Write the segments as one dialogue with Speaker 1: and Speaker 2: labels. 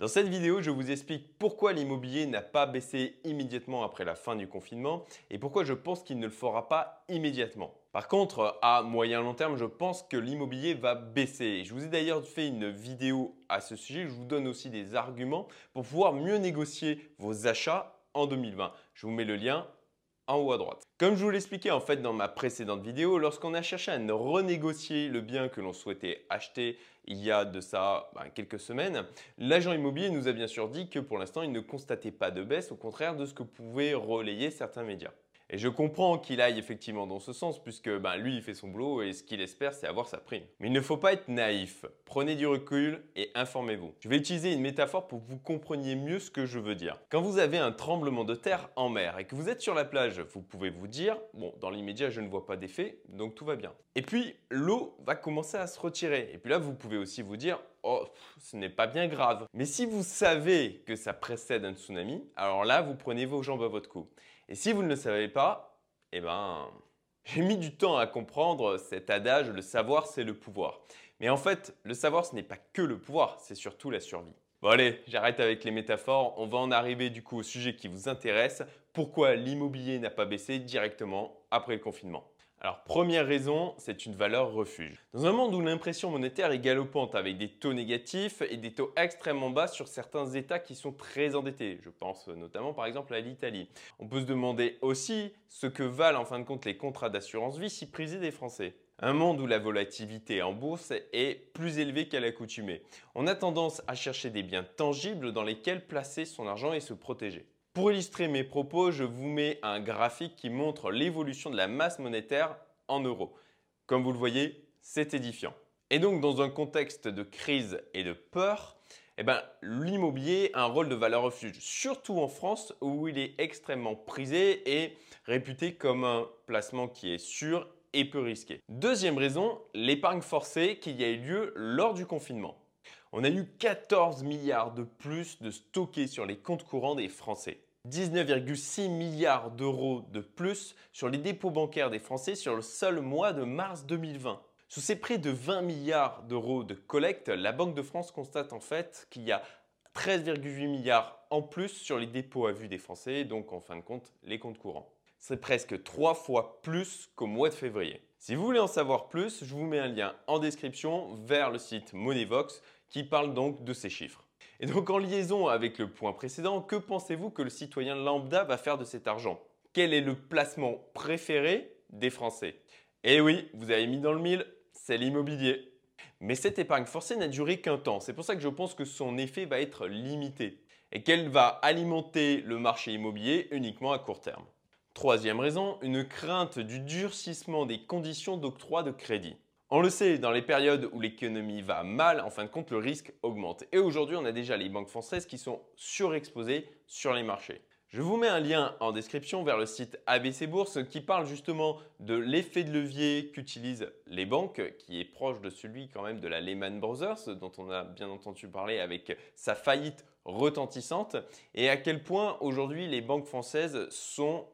Speaker 1: Dans cette vidéo, je vous explique pourquoi l'immobilier n'a pas baissé immédiatement après la fin du confinement et pourquoi je pense qu'il ne le fera pas immédiatement. Par contre, à moyen long terme, je pense que l'immobilier va baisser. Je vous ai d'ailleurs fait une vidéo à ce sujet. Je vous donne aussi des arguments pour pouvoir mieux négocier vos achats en 2020. Je vous mets le lien en haut à droite. Comme je vous l'expliquais en fait dans ma précédente vidéo, lorsqu'on a cherché à renégocier le bien que l'on souhaitait acheter il y a de ça ben, quelques semaines, l'agent immobilier nous a bien sûr dit que pour l'instant il ne constatait pas de baisse, au contraire de ce que pouvaient relayer certains médias. Et je comprends qu'il aille effectivement dans ce sens, puisque ben, lui, il fait son boulot et ce qu'il espère, c'est avoir sa prime. Mais il ne faut pas être naïf. Prenez du recul et informez-vous. Je vais utiliser une métaphore pour que vous compreniez mieux ce que je veux dire. Quand vous avez un tremblement de terre en mer et que vous êtes sur la plage, vous pouvez vous dire, bon, dans l'immédiat, je ne vois pas d'effet, donc tout va bien. Et puis, l'eau va commencer à se retirer. Et puis là, vous pouvez aussi vous dire, oh, ce n'est pas bien grave. Mais si vous savez que ça précède un tsunami, alors là, vous prenez vos jambes à votre cou. Et si vous ne le savez pas, eh ben, j'ai mis du temps à comprendre cet adage, le savoir c'est le pouvoir. Mais en fait, le savoir ce n'est pas que le pouvoir, c'est surtout la survie. Bon allez, j'arrête avec les métaphores, on va en arriver du coup au sujet qui vous intéresse, pourquoi l'immobilier n'a pas baissé directement après le confinement? Alors première raison, c'est une valeur refuge. Dans un monde où l'impression monétaire est galopante avec des taux négatifs et des taux extrêmement bas sur certains États qui sont très endettés, je pense notamment par exemple à l'Italie, on peut se demander aussi ce que valent en fin de compte les contrats d'assurance vie si prisés des Français. Un monde où la volatilité en bourse est plus élevée qu'à l'accoutumée. On a tendance à chercher des biens tangibles dans lesquels placer son argent et se protéger. Pour illustrer mes propos, je vous mets un graphique qui montre l'évolution de la masse monétaire en euros. Comme vous le voyez, c'est édifiant. Et donc dans un contexte de crise et de peur, eh ben, l'immobilier a un rôle de valeur refuge, surtout en France où il est extrêmement prisé et réputé comme un placement qui est sûr et peu risqué. Deuxième raison, l'épargne forcée qui a eu lieu lors du confinement. On a eu 14 milliards de plus de stockés sur les comptes courants des Français. 19,6 milliards d'euros de plus sur les dépôts bancaires des Français sur le seul mois de mars 2020. Sous ces près de 20 milliards d'euros de collecte, la Banque de France constate en fait qu'il y a 13,8 milliards en plus sur les dépôts à vue des Français, donc en fin de compte les comptes courants. C'est presque trois fois plus qu'au mois de février. Si vous voulez en savoir plus, je vous mets un lien en description vers le site Moneyvox qui parle donc de ces chiffres. Et donc en liaison avec le point précédent, que pensez-vous que le citoyen lambda va faire de cet argent? Quel est le placement préféré des Français? Eh oui, vous avez mis dans le mille, c'est l'immobilier. Mais cette épargne forcée n'a duré qu'un temps. C'est pour ça que je pense que son effet va être limité et qu'elle va alimenter le marché immobilier uniquement à court terme. Troisième raison, une crainte du durcissement des conditions d'octroi de crédit. On le sait, dans les périodes où l'économie va mal, en fin de compte, le risque augmente. Et aujourd'hui, on a déjà les banques françaises qui sont surexposées sur les marchés. Je vous mets un lien en description vers le site ABC Bourse qui parle justement de l'effet de levier qu'utilisent les banques, qui est proche de celui quand même de la Lehman Brothers, dont on a bien entendu parler avec sa faillite retentissante, et à quel point aujourd'hui les banques françaises sont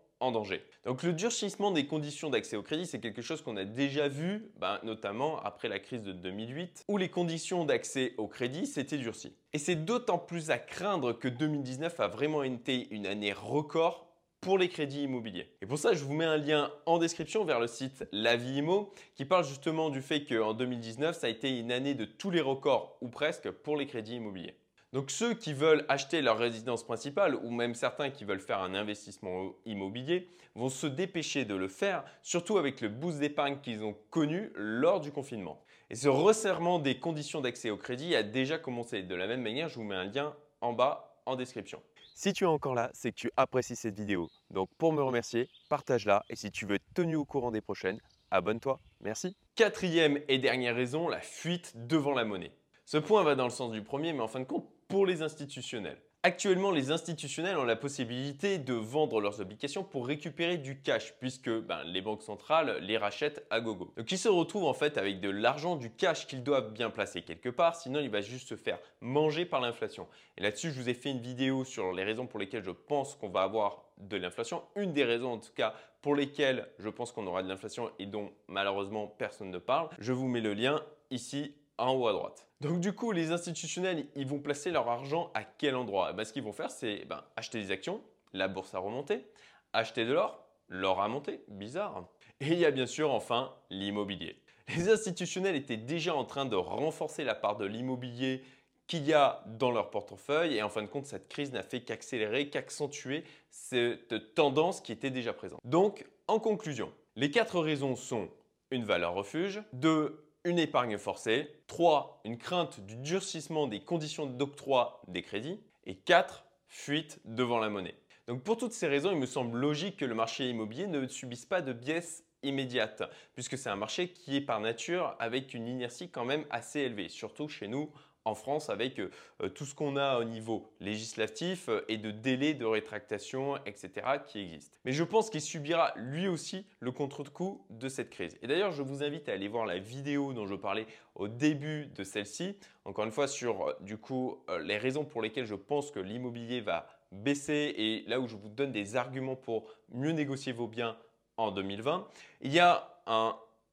Speaker 1: Donc le durcissement des conditions d'accès au crédit, c'est quelque chose qu'on a déjà vu, ben, notamment après la crise de 2008, où les conditions d'accès au crédit s'étaient durcies. Et c'est d'autant plus à craindre que 2019 a vraiment été une année record pour les crédits immobiliers. Et pour ça, je vous mets un lien en description vers le site La Vie Immo qui parle justement du fait qu'en 2019, ça a été une année de tous les records ou presque pour les crédits immobiliers. Donc ceux qui veulent acheter leur résidence principale ou même certains qui veulent faire un investissement immobilier vont se dépêcher de le faire, surtout avec le boost d'épargne qu'ils ont connu lors du confinement. Et ce resserrement des conditions d'accès au crédit a déjà commencé. De la même manière, je vous mets un lien en bas en description. Si tu es encore là, c'est que tu apprécies cette vidéo. Donc pour me remercier, partage-la et si tu veux être tenu au courant des prochaines, abonne-toi. Merci. Quatrième et dernière raison, la fuite devant la monnaie. Ce point va dans le sens du premier, mais en fin de compte, pour les institutionnels. Actuellement, les institutionnels ont la possibilité de vendre leurs obligations pour récupérer du cash, puisque ben, les banques centrales les rachètent à gogo. Donc ils se retrouvent en fait avec de l'argent, du cash qu'ils doivent bien placer quelque part, sinon il va juste se faire manger par l'inflation. Et là-dessus, je vous ai fait une vidéo sur les raisons pour lesquelles je pense qu'on va avoir de l'inflation. Une des raisons en tout cas pour lesquelles je pense qu'on aura de l'inflation et dont malheureusement personne ne parle. Je vous mets le lien ici en haut à droite. Donc du coup, les institutionnels, ils vont placer leur argent à quel endroit? Eh ben, Ce qu'ils vont faire, c'est ben, acheter des actions, la bourse a remonté, acheter de l'or, l'or a monté, bizarre. Et il y a bien sûr enfin l'immobilier. Les institutionnels étaient déjà en train de renforcer la part de l'immobilier qu'il y a dans leur portefeuille et en fin de compte, cette crise n'a fait qu'accélérer, qu'accentuer cette tendance qui était déjà présente. Donc, en conclusion, les quatre raisons sont une valeur refuge, deux, une épargne forcée, trois, une crainte du durcissement des conditions d'octroi des crédits et quatre, fuite devant la monnaie. Donc pour toutes ces raisons, il me semble logique que le marché immobilier ne subisse pas de biais immédiate, puisque c'est un marché qui est par nature avec une inertie quand même assez élevée, surtout chez nous en France avec euh, tout ce qu'on a au niveau législatif euh, et de délais de rétractation, etc. qui existent. Mais je pense qu'il subira lui aussi le contre-coup de cette crise. Et d'ailleurs, je vous invite à aller voir la vidéo dont je parlais au début de celle-ci, encore une fois sur euh, du coup les raisons pour lesquelles je pense que l'immobilier va baisser et là où je vous donne des arguments pour mieux négocier vos biens en 2020. Il y a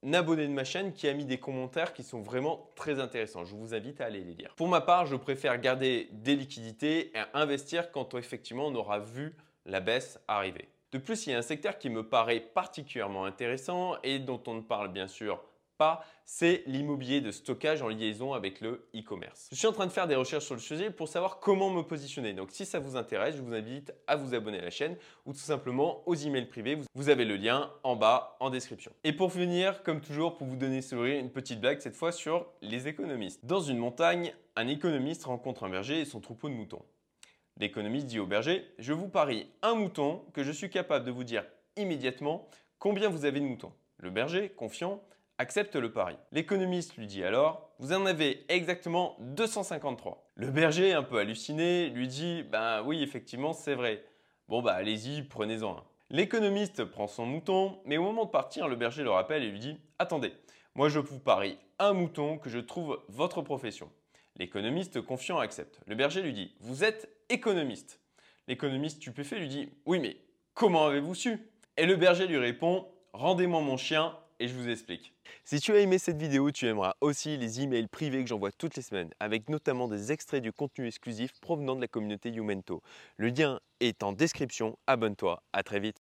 Speaker 1: un abonné de ma chaîne qui a mis des commentaires qui sont vraiment très intéressants. Je vous invite à aller les lire. Pour ma part, je préfère garder des liquidités et investir quand effectivement on aura vu la baisse arriver. De plus, il y a un secteur qui me paraît particulièrement intéressant et dont on ne parle bien sûr pas, c'est l'immobilier de stockage en liaison avec le e-commerce. Je suis en train de faire des recherches sur le sujet pour savoir comment me positionner. Donc si ça vous intéresse, je vous invite à vous abonner à la chaîne ou tout simplement aux emails privés. Vous avez le lien en bas en description. Et pour finir, comme toujours, pour vous donner une petite blague cette fois sur les économistes. Dans une montagne, un économiste rencontre un berger et son troupeau de moutons. L'économiste dit au berger, je vous parie un mouton que je suis capable de vous dire immédiatement combien vous avez de moutons. Le berger, confiant, accepte le pari. L'économiste lui dit alors Vous en avez exactement 253. Le berger, un peu halluciné, lui dit Ben oui, effectivement, c'est vrai. Bon, bah allez-y, prenez-en un. L'économiste prend son mouton, mais au moment de partir, le berger le rappelle et lui dit Attendez, moi je vous parie un mouton que je trouve votre profession. L'économiste confiant accepte. Le berger lui dit Vous êtes économiste. L'économiste stupéfait lui dit Oui, mais comment avez-vous su? Et le berger lui répond Rendez-moi mon chien et je vous explique. Si tu as aimé cette vidéo, tu aimeras aussi les emails privés que j'envoie toutes les semaines, avec notamment des extraits du contenu exclusif provenant de la communauté Youmento. Le lien est en description, abonne-toi, à très vite.